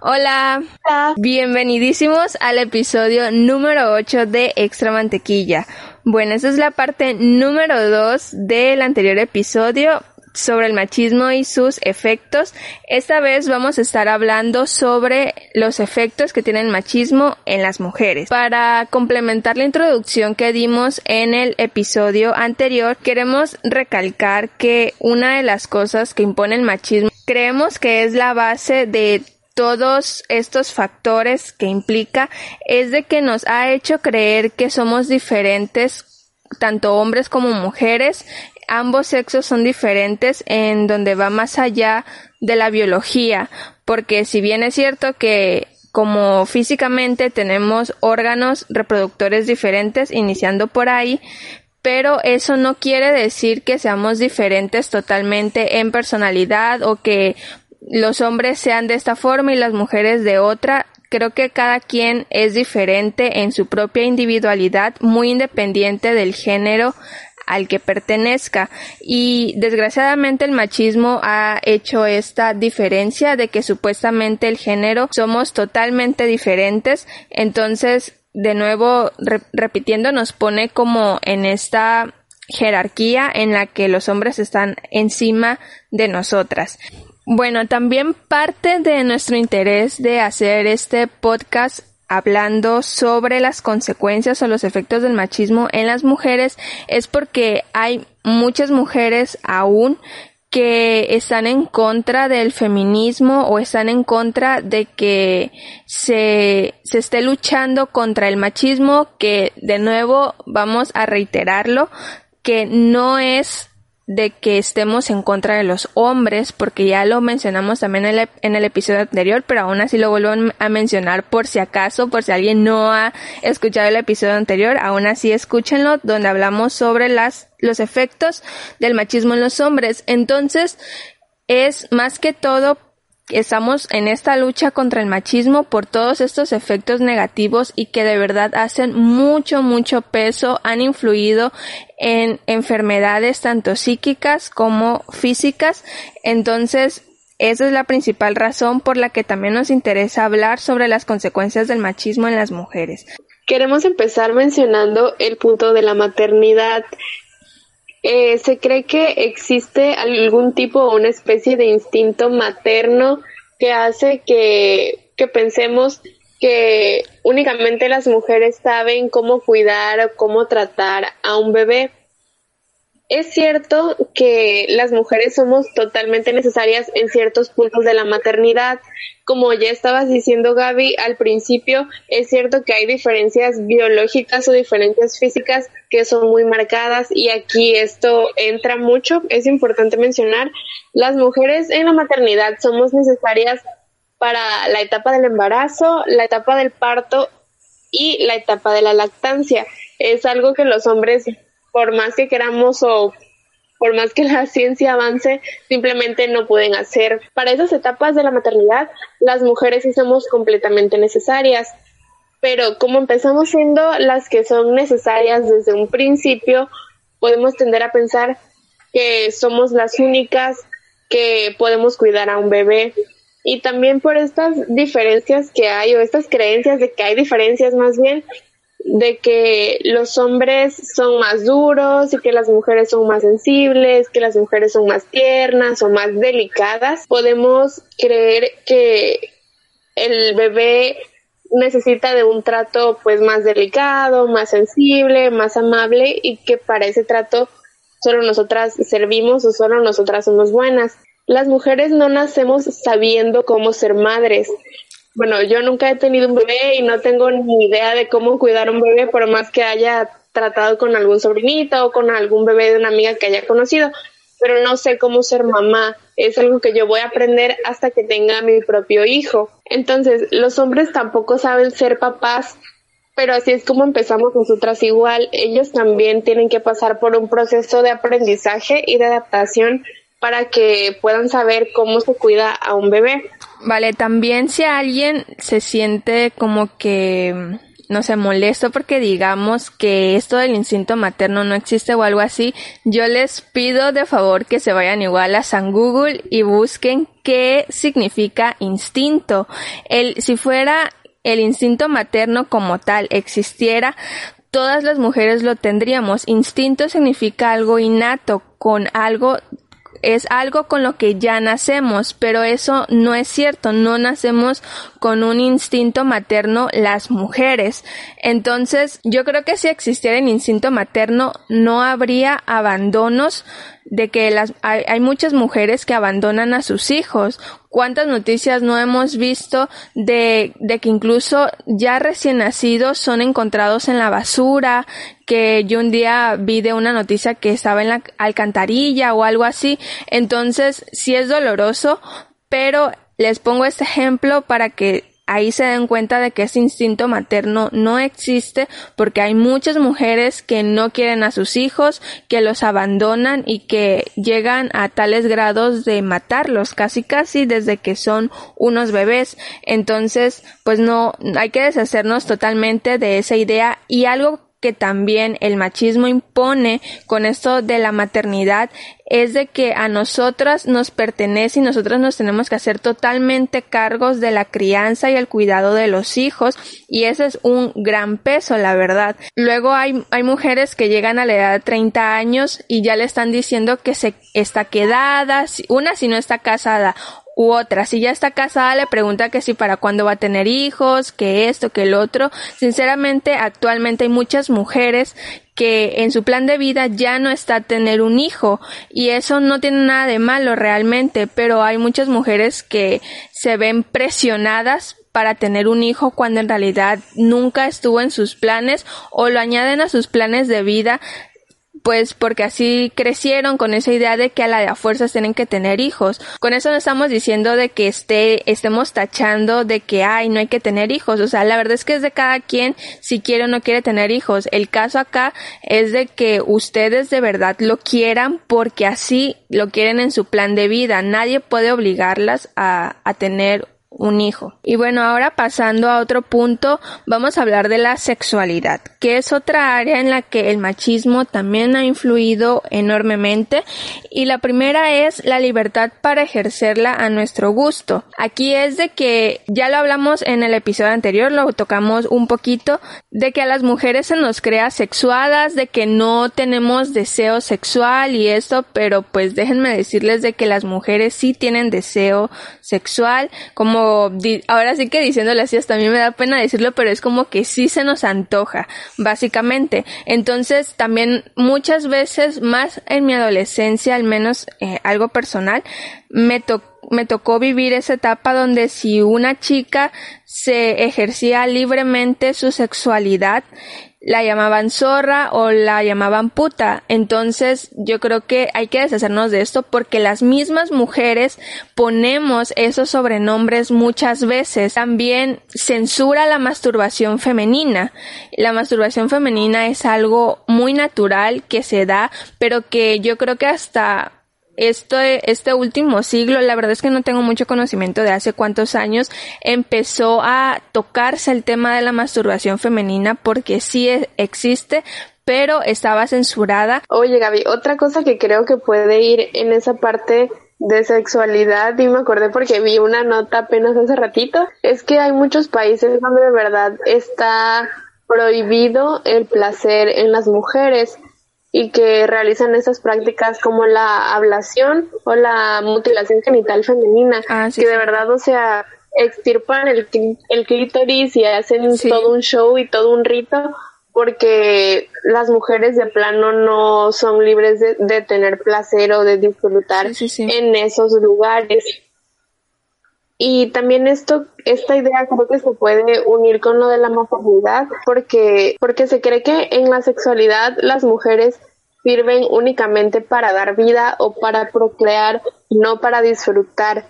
Hola. Hola. Bienvenidísimos al episodio número 8 de Extra Mantequilla. Bueno, esta es la parte número 2 del anterior episodio sobre el machismo y sus efectos. Esta vez vamos a estar hablando sobre los efectos que tiene el machismo en las mujeres. Para complementar la introducción que dimos en el episodio anterior, queremos recalcar que una de las cosas que impone el machismo creemos que es la base de todos estos factores que implica es de que nos ha hecho creer que somos diferentes tanto hombres como mujeres. Ambos sexos son diferentes en donde va más allá de la biología porque si bien es cierto que como físicamente tenemos órganos reproductores diferentes iniciando por ahí pero eso no quiere decir que seamos diferentes totalmente en personalidad o que los hombres sean de esta forma y las mujeres de otra. Creo que cada quien es diferente en su propia individualidad, muy independiente del género al que pertenezca y desgraciadamente el machismo ha hecho esta diferencia de que supuestamente el género somos totalmente diferentes entonces de nuevo repitiendo nos pone como en esta jerarquía en la que los hombres están encima de nosotras. Bueno, también parte de nuestro interés de hacer este podcast hablando sobre las consecuencias o los efectos del machismo en las mujeres es porque hay muchas mujeres aún que están en contra del feminismo o están en contra de que se, se esté luchando contra el machismo, que de nuevo vamos a reiterarlo, que no es de que estemos en contra de los hombres, porque ya lo mencionamos también en el, episodio anterior, pero aún así lo vuelvo a mencionar por si acaso, por si alguien no ha escuchado el episodio anterior, aún así escúchenlo, donde hablamos sobre las, los efectos del machismo en los hombres. Entonces, es más que todo estamos en esta lucha contra el machismo por todos estos efectos negativos y que de verdad hacen mucho, mucho peso, han influido en enfermedades tanto psíquicas como físicas. Entonces, esa es la principal razón por la que también nos interesa hablar sobre las consecuencias del machismo en las mujeres. Queremos empezar mencionando el punto de la maternidad. Eh, se cree que existe algún tipo o una especie de instinto materno que hace que, que pensemos que únicamente las mujeres saben cómo cuidar o cómo tratar a un bebé. Es cierto que las mujeres somos totalmente necesarias en ciertos puntos de la maternidad. Como ya estabas diciendo Gaby al principio, es cierto que hay diferencias biológicas o diferencias físicas que son muy marcadas y aquí esto entra mucho. Es importante mencionar, las mujeres en la maternidad somos necesarias para la etapa del embarazo, la etapa del parto y la etapa de la lactancia. Es algo que los hombres por más que queramos o por más que la ciencia avance, simplemente no pueden hacer. Para esas etapas de la maternidad, las mujeres somos completamente necesarias. Pero como empezamos siendo las que son necesarias desde un principio, podemos tender a pensar que somos las únicas que podemos cuidar a un bebé. Y también por estas diferencias que hay, o estas creencias de que hay diferencias más bien, de que los hombres son más duros y que las mujeres son más sensibles, que las mujeres son más tiernas o más delicadas, podemos creer que el bebé necesita de un trato pues más delicado, más sensible, más amable y que para ese trato solo nosotras servimos o solo nosotras somos buenas. Las mujeres no nacemos sabiendo cómo ser madres, bueno, yo nunca he tenido un bebé y no tengo ni idea de cómo cuidar un bebé, por más que haya tratado con algún sobrinito o con algún bebé de una amiga que haya conocido. pero no sé cómo ser mamá. Es algo que yo voy a aprender hasta que tenga mi propio hijo. Entonces, los hombres tampoco saben ser papás pero así es como empezamos nosotras igual. Ellos también tienen que pasar por un proceso de aprendizaje y de adaptación para que puedan saber cómo se cuida a un bebé. Vale, también si alguien se siente como que no sé, molesto porque digamos que esto del instinto materno no existe o algo así, yo les pido de favor que se vayan igual a San Google y busquen qué significa instinto. El, si fuera el instinto materno como tal existiera, todas las mujeres lo tendríamos. Instinto significa algo innato, con algo es algo con lo que ya nacemos, pero eso no es cierto, no nacemos con un instinto materno las mujeres. Entonces, yo creo que si existiera el instinto materno, no habría abandonos de que las, hay, muchas mujeres que abandonan a sus hijos. ¿Cuántas noticias no hemos visto de, de que incluso ya recién nacidos son encontrados en la basura? Que yo un día vi de una noticia que estaba en la alcantarilla o algo así. Entonces, sí es doloroso, pero les pongo este ejemplo para que ahí se den cuenta de que ese instinto materno no existe porque hay muchas mujeres que no quieren a sus hijos, que los abandonan y que llegan a tales grados de matarlos casi casi desde que son unos bebés. Entonces, pues no, hay que deshacernos totalmente de esa idea y algo que también el machismo impone con esto de la maternidad es de que a nosotras nos pertenece y nosotras nos tenemos que hacer totalmente cargos de la crianza y el cuidado de los hijos y ese es un gran peso, la verdad. Luego hay, hay mujeres que llegan a la edad de 30 años y ya le están diciendo que se está quedada, una si no está casada u otra. Si ya está casada, le pregunta que si para cuándo va a tener hijos, que esto, que el otro. Sinceramente, actualmente hay muchas mujeres que en su plan de vida ya no está tener un hijo y eso no tiene nada de malo realmente, pero hay muchas mujeres que se ven presionadas para tener un hijo cuando en realidad nunca estuvo en sus planes o lo añaden a sus planes de vida pues porque así crecieron con esa idea de que a la de a fuerzas tienen que tener hijos. Con eso no estamos diciendo de que esté, estemos tachando de que ay, no hay que tener hijos. O sea, la verdad es que es de cada quien si quiere o no quiere tener hijos. El caso acá es de que ustedes de verdad lo quieran porque así lo quieren en su plan de vida. Nadie puede obligarlas a, a tener un hijo. Y bueno, ahora pasando a otro punto, vamos a hablar de la sexualidad, que es otra área en la que el machismo también ha influido enormemente. Y la primera es la libertad para ejercerla a nuestro gusto. Aquí es de que ya lo hablamos en el episodio anterior, lo tocamos un poquito, de que a las mujeres se nos crea sexuadas, de que no tenemos deseo sexual y esto, pero pues déjenme decirles de que las mujeres sí tienen deseo sexual, como ahora sí que diciéndole así hasta a me da pena decirlo, pero es como que sí se nos antoja, básicamente. Entonces, también muchas veces, más en mi adolescencia, al menos eh, algo personal, me me tocó vivir esa etapa donde si una chica se ejercía libremente su sexualidad la llamaban zorra o la llamaban puta. Entonces yo creo que hay que deshacernos de esto porque las mismas mujeres ponemos esos sobrenombres muchas veces. También censura la masturbación femenina. La masturbación femenina es algo muy natural que se da, pero que yo creo que hasta este, este último siglo, la verdad es que no tengo mucho conocimiento de hace cuántos años, empezó a tocarse el tema de la masturbación femenina porque sí e, existe, pero estaba censurada. Oye Gaby, otra cosa que creo que puede ir en esa parte de sexualidad y me acordé porque vi una nota apenas hace ratito, es que hay muchos países donde de verdad está prohibido el placer en las mujeres y que realizan esas prácticas como la ablación o la mutilación genital femenina, ah, que de verdad, o sea, extirpan el, el clítoris y hacen todo un show y todo un rito porque las mujeres de plano no son libres de, tener placer o de disfrutar en esos lugares. Y también esto, esta idea creo que se puede unir con lo de la maternidad, porque, porque se cree que en la sexualidad las mujeres sirven únicamente para dar vida o para procrear, no para disfrutar.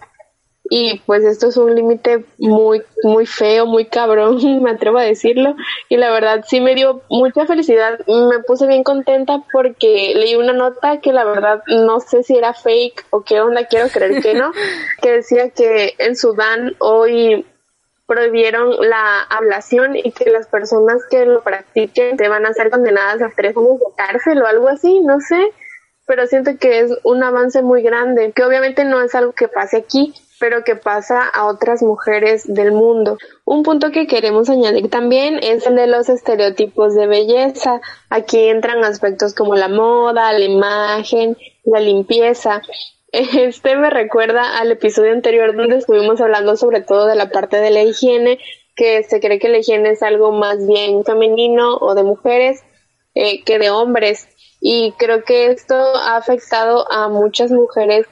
Y pues esto es un límite muy, muy feo, muy cabrón, me atrevo a decirlo. Y la verdad sí me dio mucha felicidad, me puse bien contenta porque leí una nota que la verdad no sé si era fake o qué onda, quiero creer que no, que decía que en Sudán hoy prohibieron la ablación y que las personas que lo practiquen te van a ser condenadas a tres años de cárcel o algo así, no sé, pero siento que es un avance muy grande, que obviamente no es algo que pase aquí, pero que pasa a otras mujeres del mundo. Un punto que queremos añadir también es el de los estereotipos de belleza. Aquí entran aspectos como la moda, la imagen, la limpieza. Este me recuerda al episodio anterior donde estuvimos hablando sobre todo de la parte de la higiene, que se cree que la higiene es algo más bien femenino o de mujeres eh, que de hombres. Y creo que esto ha afectado a muchas mujeres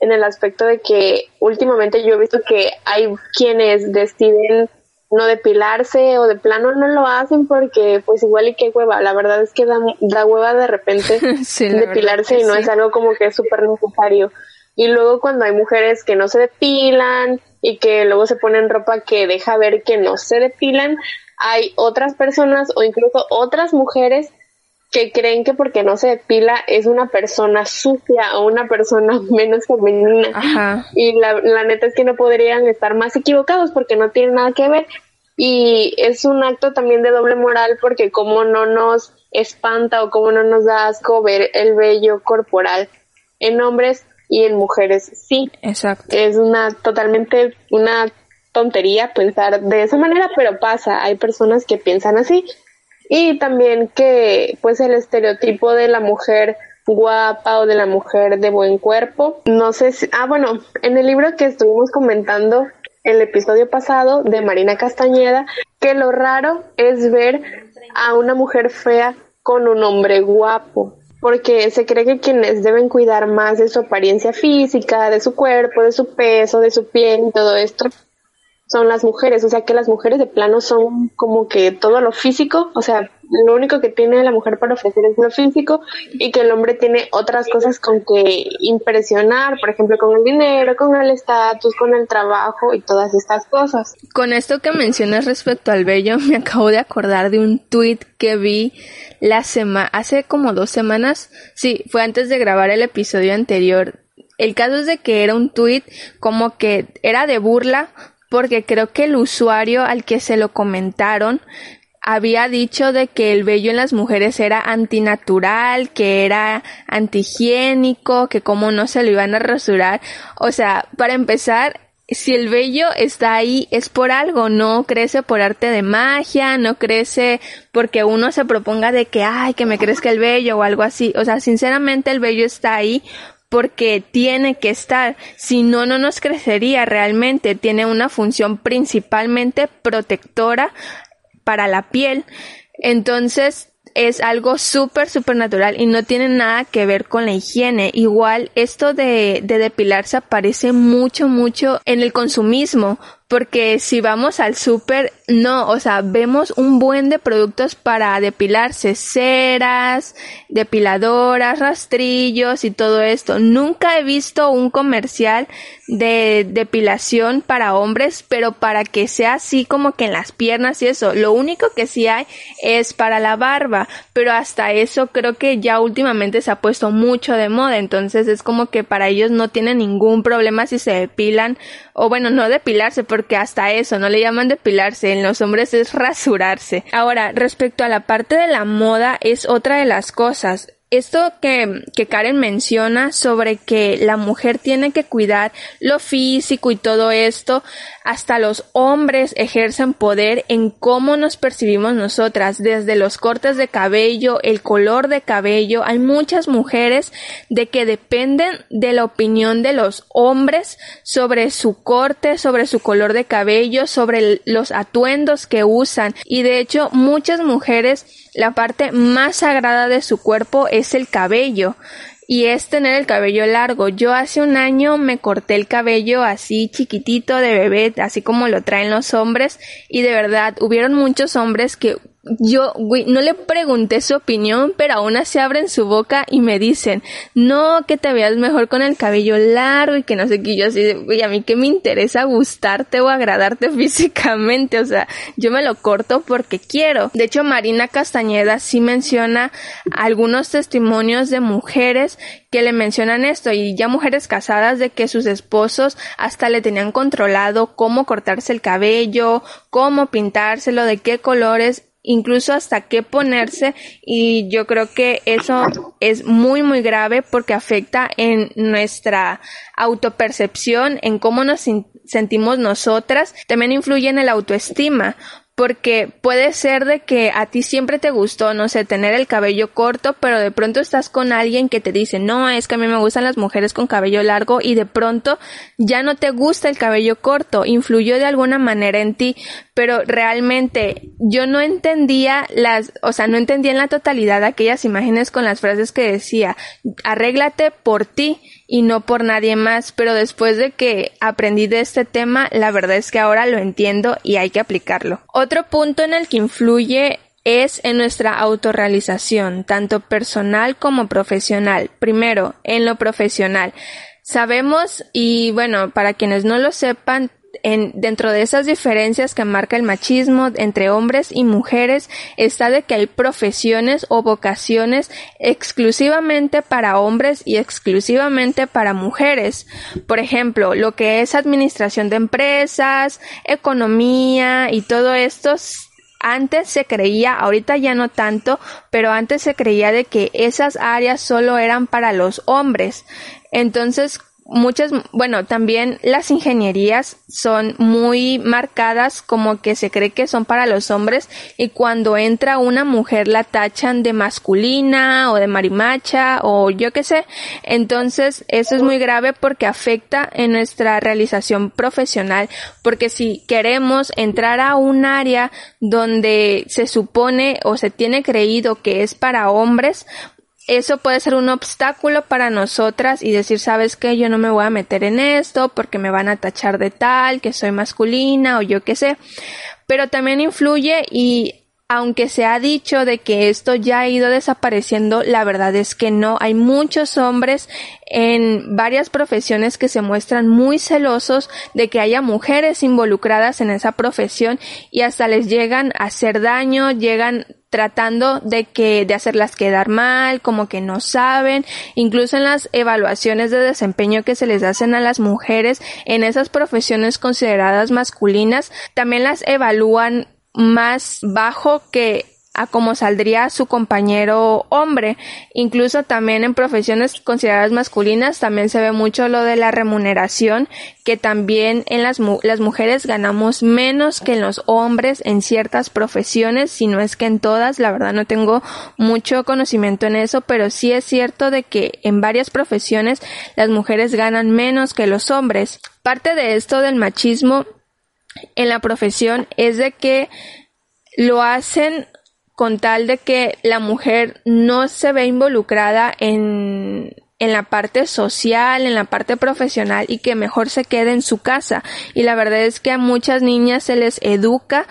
en el aspecto de que últimamente yo he visto que hay quienes deciden no depilarse o de plano no lo hacen porque pues igual y qué hueva, la verdad es que da, da hueva de repente depilarse y no es algo como que es súper necesario. Y luego cuando hay mujeres que no se depilan y que luego se ponen ropa que deja ver que no se depilan, hay otras personas o incluso otras mujeres que creen que porque no se depila es una persona sucia o una persona menos femenina. Y la, la neta es que no podrían estar más equivocados porque no tienen nada que ver y es un acto también de doble moral porque como no nos espanta o como no nos da asco ver el vello corporal en hombres y en mujeres sí. Exacto. Es una totalmente una tontería pensar de esa manera, pero pasa, hay personas que piensan así y también que pues el estereotipo de la mujer guapa o de la mujer de buen cuerpo. No sé si, ah, bueno, en el libro que estuvimos comentando el episodio pasado de Marina Castañeda, que lo raro es ver a una mujer fea con un hombre guapo, porque se cree que quienes deben cuidar más de su apariencia física, de su cuerpo, de su peso, de su piel y todo esto, son las mujeres, o sea que las mujeres de plano son como que todo lo físico, o sea, lo único que tiene la mujer para ofrecer es lo físico y que el hombre tiene otras cosas con que impresionar, por ejemplo, con el dinero, con el estatus, con el trabajo y todas estas cosas. Con esto que mencionas respecto al vello, me acabo de acordar de un tweet que vi la semana, hace como dos semanas, sí, fue antes de grabar el episodio anterior. El caso es de que era un tweet como que era de burla porque creo que el usuario al que se lo comentaron había dicho de que el vello en las mujeres era antinatural, que era antihigiénico, que como no se lo iban a rasurar. O sea, para empezar, si el vello está ahí es por algo, no crece por arte de magia, no crece porque uno se proponga de que, ay, que me crezca el vello o algo así. O sea, sinceramente el vello está ahí porque tiene que estar, si no, no nos crecería realmente, tiene una función principalmente protectora para la piel. Entonces, es algo súper, súper natural y no tiene nada que ver con la higiene. Igual, esto de, de depilarse aparece mucho, mucho en el consumismo, porque si vamos al súper, no, o sea, vemos un buen de productos para depilarse, ceras, depiladoras, rastrillos y todo esto. Nunca he visto un comercial de depilación para hombres, pero para que sea así como que en las piernas y eso. Lo único que sí hay es para la barba, pero hasta eso creo que ya últimamente se ha puesto mucho de moda, entonces es como que para ellos no tienen ningún problema si se depilan o bueno, no depilarse, porque hasta eso no le llaman depilarse, en los hombres es rasurarse. Ahora, respecto a la parte de la moda, es otra de las cosas esto que, que, Karen menciona sobre que la mujer tiene que cuidar lo físico y todo esto, hasta los hombres ejercen poder en cómo nos percibimos nosotras, desde los cortes de cabello, el color de cabello. Hay muchas mujeres de que dependen de la opinión de los hombres sobre su corte, sobre su color de cabello, sobre los atuendos que usan. Y de hecho, muchas mujeres la parte más sagrada de su cuerpo es el cabello y es tener el cabello largo. Yo hace un año me corté el cabello así chiquitito de bebé, así como lo traen los hombres y de verdad hubieron muchos hombres que yo, güey, no le pregunté su opinión, pero aún así abren su boca y me dicen, no, que te veas mejor con el cabello largo y que no sé qué. Yo así, güey, a mí que me interesa gustarte o agradarte físicamente. O sea, yo me lo corto porque quiero. De hecho, Marina Castañeda sí menciona algunos testimonios de mujeres que le mencionan esto y ya mujeres casadas de que sus esposos hasta le tenían controlado cómo cortarse el cabello, cómo pintárselo, de qué colores incluso hasta qué ponerse y yo creo que eso es muy muy grave porque afecta en nuestra autopercepción, en cómo nos sentimos nosotras, también influye en el autoestima porque puede ser de que a ti siempre te gustó, no sé, tener el cabello corto, pero de pronto estás con alguien que te dice, no, es que a mí me gustan las mujeres con cabello largo y de pronto ya no te gusta el cabello corto, influyó de alguna manera en ti, pero realmente yo no entendía las, o sea, no entendía en la totalidad aquellas imágenes con las frases que decía, arréglate por ti y no por nadie más, pero después de que aprendí de este tema, la verdad es que ahora lo entiendo y hay que aplicarlo. Otro punto en el que influye es en nuestra autorrealización, tanto personal como profesional. Primero, en lo profesional. Sabemos, y bueno, para quienes no lo sepan, en, dentro de esas diferencias que marca el machismo entre hombres y mujeres está de que hay profesiones o vocaciones exclusivamente para hombres y exclusivamente para mujeres. Por ejemplo, lo que es administración de empresas, economía y todo esto antes se creía, ahorita ya no tanto, pero antes se creía de que esas áreas solo eran para los hombres. Entonces, muchas, bueno, también las ingenierías son muy marcadas como que se cree que son para los hombres y cuando entra una mujer la tachan de masculina o de marimacha o yo qué sé. Entonces eso es muy grave porque afecta en nuestra realización profesional porque si queremos entrar a un área donde se supone o se tiene creído que es para hombres, eso puede ser un obstáculo para nosotras y decir, sabes que yo no me voy a meter en esto porque me van a tachar de tal, que soy masculina o yo qué sé. Pero también influye y aunque se ha dicho de que esto ya ha ido desapareciendo, la verdad es que no. Hay muchos hombres en varias profesiones que se muestran muy celosos de que haya mujeres involucradas en esa profesión y hasta les llegan a hacer daño, llegan tratando de que de hacerlas quedar mal, como que no saben, incluso en las evaluaciones de desempeño que se les hacen a las mujeres en esas profesiones consideradas masculinas, también las evalúan más bajo que a cómo saldría su compañero hombre. Incluso también en profesiones consideradas masculinas también se ve mucho lo de la remuneración, que también en las, las mujeres ganamos menos que en los hombres en ciertas profesiones, si no es que en todas, la verdad no tengo mucho conocimiento en eso, pero sí es cierto de que en varias profesiones las mujeres ganan menos que los hombres. Parte de esto del machismo en la profesión es de que lo hacen con tal de que la mujer no se ve involucrada en, en la parte social, en la parte profesional y que mejor se quede en su casa. Y la verdad es que a muchas niñas se les educa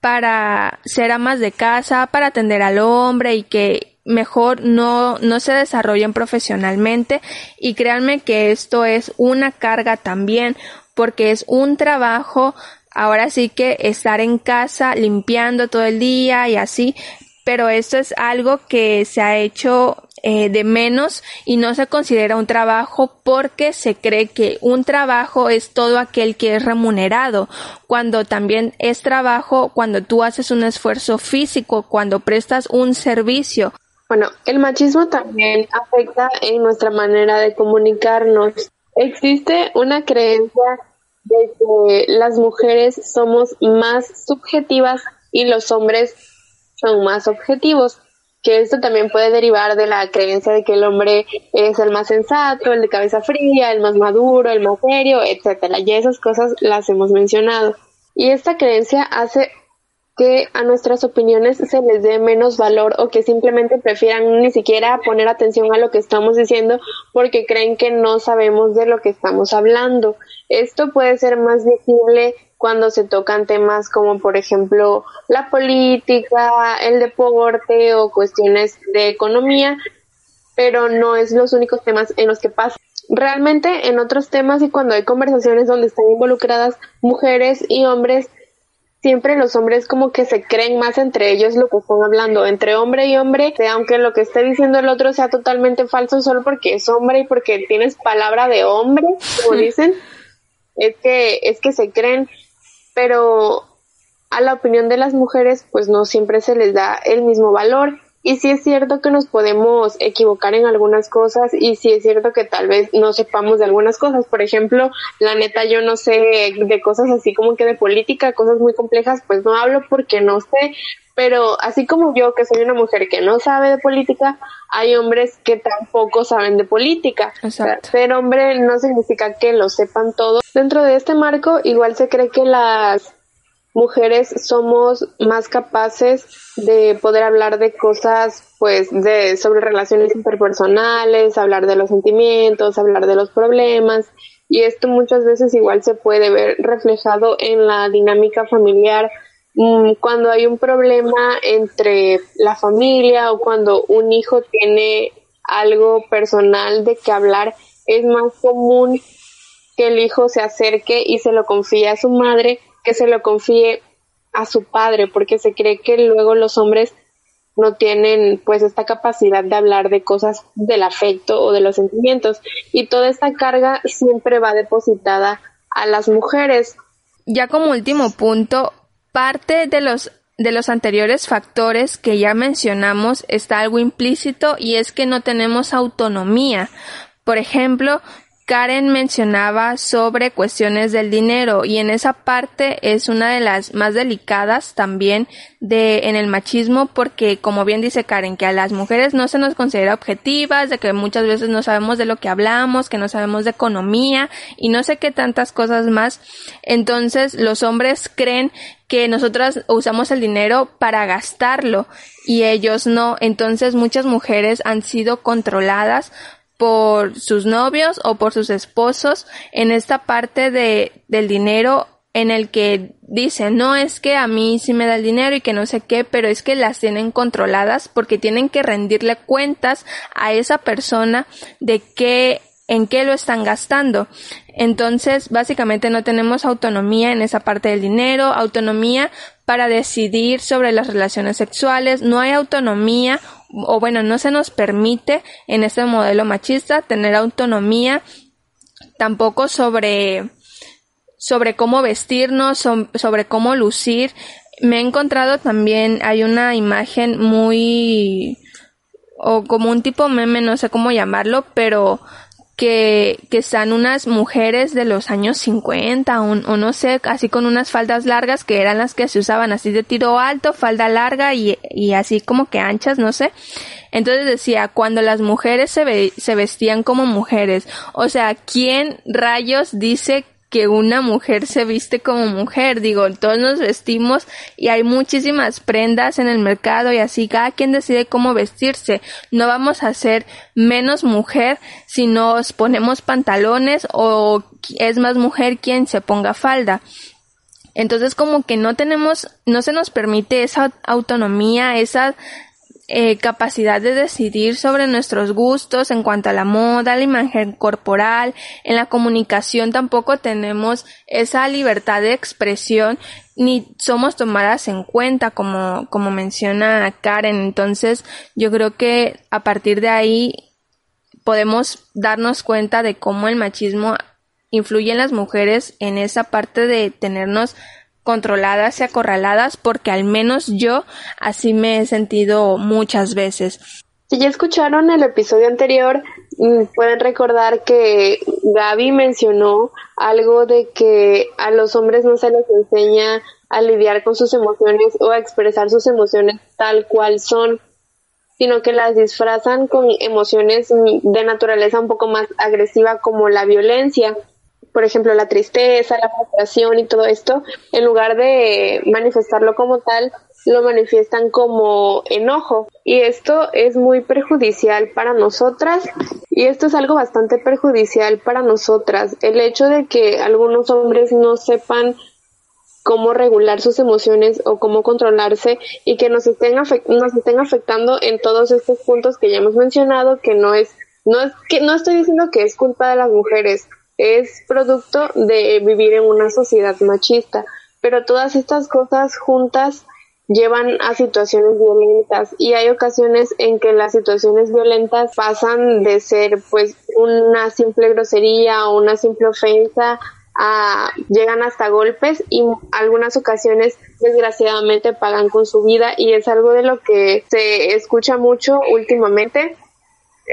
para ser amas de casa, para atender al hombre y que mejor no, no se desarrollen profesionalmente y créanme que esto es una carga también porque es un trabajo ahora sí que estar en casa limpiando todo el día y así, pero esto es algo que se ha hecho eh, de menos y no se considera un trabajo porque se cree que un trabajo es todo aquel que es remunerado, cuando también es trabajo cuando tú haces un esfuerzo físico, cuando prestas un servicio. Bueno, el machismo también afecta en nuestra manera de comunicarnos. Existe una creencia de que las mujeres somos más subjetivas y los hombres son más objetivos, que esto también puede derivar de la creencia de que el hombre es el más sensato, el de cabeza fría, el más maduro, el más serio, etcétera. Y esas cosas las hemos mencionado. Y esta creencia hace que a nuestras opiniones se les dé menos valor o que simplemente prefieran ni siquiera poner atención a lo que estamos diciendo porque creen que no sabemos de lo que estamos hablando. Esto puede ser más visible cuando se tocan temas como por ejemplo la política, el deporte o cuestiones de economía, pero no es los únicos temas en los que pasa. Realmente en otros temas y cuando hay conversaciones donde están involucradas mujeres y hombres, siempre los hombres como que se creen más entre ellos lo que están hablando, entre hombre y hombre, aunque lo que esté diciendo el otro sea totalmente falso solo porque es hombre y porque tienes palabra de hombre, como dicen, es que es que se creen, pero a la opinión de las mujeres pues no siempre se les da el mismo valor y sí es cierto que nos podemos equivocar en algunas cosas y sí es cierto que tal vez no sepamos de algunas cosas. Por ejemplo, la neta yo no sé de cosas así como que de política, cosas muy complejas, pues no hablo porque no sé. Pero así como yo, que soy una mujer que no sabe de política, hay hombres que tampoco saben de política. Ser hombre no significa que lo sepan todo. Dentro de este marco, igual se cree que las mujeres somos más capaces de poder hablar de cosas pues de sobre relaciones interpersonales, hablar de los sentimientos, hablar de los problemas y esto muchas veces igual se puede ver reflejado en la dinámica familiar mm, cuando hay un problema entre la familia o cuando un hijo tiene algo personal de que hablar es más común que el hijo se acerque y se lo confíe a su madre que se lo confíe a su padre, porque se cree que luego los hombres no tienen pues esta capacidad de hablar de cosas del afecto o de los sentimientos y toda esta carga siempre va depositada a las mujeres. Ya como último punto, parte de los de los anteriores factores que ya mencionamos está algo implícito y es que no tenemos autonomía. Por ejemplo, Karen mencionaba sobre cuestiones del dinero y en esa parte es una de las más delicadas también de en el machismo porque como bien dice Karen que a las mujeres no se nos considera objetivas, de que muchas veces no sabemos de lo que hablamos, que no sabemos de economía y no sé qué tantas cosas más. Entonces los hombres creen que nosotras usamos el dinero para gastarlo y ellos no. Entonces muchas mujeres han sido controladas por sus novios o por sus esposos en esta parte de, del dinero en el que dicen, no es que a mí sí me da el dinero y que no sé qué, pero es que las tienen controladas porque tienen que rendirle cuentas a esa persona de qué, en qué lo están gastando. Entonces, básicamente no tenemos autonomía en esa parte del dinero, autonomía para decidir sobre las relaciones sexuales, no hay autonomía o bueno, no se nos permite en este modelo machista tener autonomía tampoco sobre sobre cómo vestirnos, sobre cómo lucir. Me he encontrado también, hay una imagen muy, o como un tipo meme, no sé cómo llamarlo, pero que, que están unas mujeres de los años 50 o, o, no sé, así con unas faldas largas que eran las que se usaban así de tiro alto, falda larga y, y así como que anchas, no sé. Entonces decía, cuando las mujeres se, ve, se vestían como mujeres, o sea, ¿quién rayos dice que una mujer se viste como mujer. Digo, todos nos vestimos y hay muchísimas prendas en el mercado y así cada quien decide cómo vestirse. No vamos a ser menos mujer si nos ponemos pantalones o es más mujer quien se ponga falda. Entonces como que no tenemos, no se nos permite esa autonomía, esa eh, capacidad de decidir sobre nuestros gustos en cuanto a la moda, la imagen corporal, en la comunicación tampoco tenemos esa libertad de expresión ni somos tomadas en cuenta como, como menciona Karen. Entonces yo creo que a partir de ahí podemos darnos cuenta de cómo el machismo influye en las mujeres en esa parte de tenernos controladas y acorraladas porque al menos yo así me he sentido muchas veces. Si ya escucharon el episodio anterior, mm, pueden recordar que Gaby mencionó algo de que a los hombres no se les enseña a lidiar con sus emociones o a expresar sus emociones tal cual son, sino que las disfrazan con emociones de naturaleza un poco más agresiva como la violencia por ejemplo, la tristeza, la frustración y todo esto, en lugar de manifestarlo como tal, lo manifiestan como enojo. Y esto es muy perjudicial para nosotras y esto es algo bastante perjudicial para nosotras. El hecho de que algunos hombres no sepan cómo regular sus emociones o cómo controlarse y que nos estén, nos estén afectando en todos estos puntos que ya hemos mencionado, que no es, no es que no estoy diciendo que es culpa de las mujeres, es producto de vivir en una sociedad machista, pero todas estas cosas juntas llevan a situaciones violentas y hay ocasiones en que las situaciones violentas pasan de ser pues una simple grosería o una simple ofensa a llegan hasta golpes y algunas ocasiones desgraciadamente pagan con su vida y es algo de lo que se escucha mucho últimamente.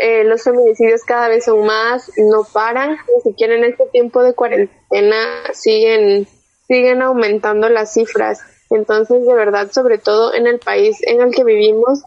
Eh, los feminicidios cada vez son más, no paran, ni siquiera en este tiempo de cuarentena siguen, siguen aumentando las cifras. Entonces, de verdad, sobre todo en el país en el que vivimos,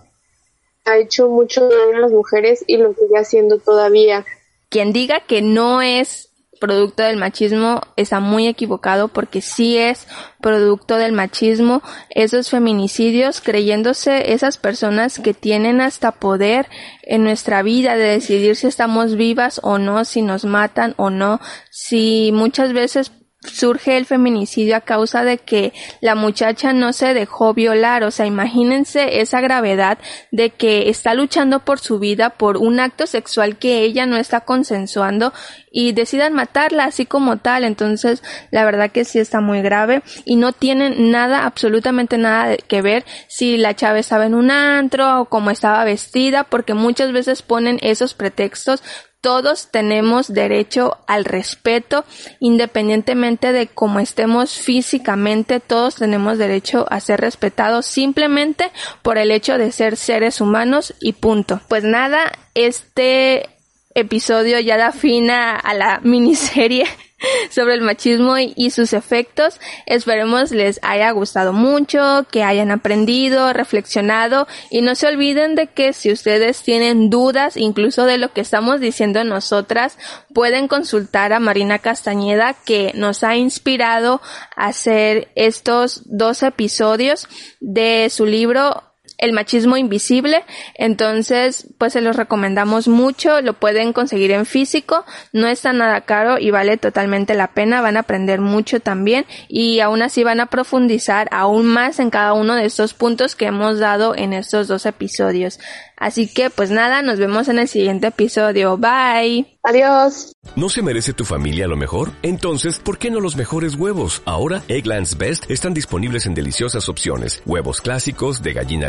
ha hecho mucho daño a las mujeres y lo sigue haciendo todavía. Quien diga que no es producto del machismo está muy equivocado porque sí es producto del machismo esos feminicidios creyéndose esas personas que tienen hasta poder en nuestra vida de decidir si estamos vivas o no, si nos matan o no, si muchas veces surge el feminicidio a causa de que la muchacha no se dejó violar, o sea, imagínense esa gravedad de que está luchando por su vida por un acto sexual que ella no está consensuando y decidan matarla así como tal, entonces la verdad que sí está muy grave y no tienen nada, absolutamente nada que ver si la chava estaba en un antro o cómo estaba vestida, porque muchas veces ponen esos pretextos todos tenemos derecho al respeto, independientemente de cómo estemos físicamente, todos tenemos derecho a ser respetados simplemente por el hecho de ser seres humanos y punto. Pues nada, este episodio ya da fin a, la miniserie sobre el machismo y, sus efectos. Esperemos les haya gustado mucho, que hayan aprendido, reflexionado y no se olviden de que si ustedes tienen dudas incluso de lo que estamos diciendo nosotras, pueden consultar a Marina Castañeda que nos ha inspirado a hacer estos dos episodios de su libro el machismo invisible. Entonces, pues se los recomendamos mucho. Lo pueden conseguir en físico. No está nada caro y vale totalmente la pena. Van a aprender mucho también y aún así van a profundizar aún más en cada uno de estos puntos que hemos dado en estos dos episodios. Así que pues nada, nos vemos en el siguiente episodio. Bye. Adiós. ¿No se merece tu familia lo mejor? Entonces, ¿por qué no los mejores huevos? Ahora, Egglands Best están disponibles en deliciosas opciones. Huevos clásicos, de gallina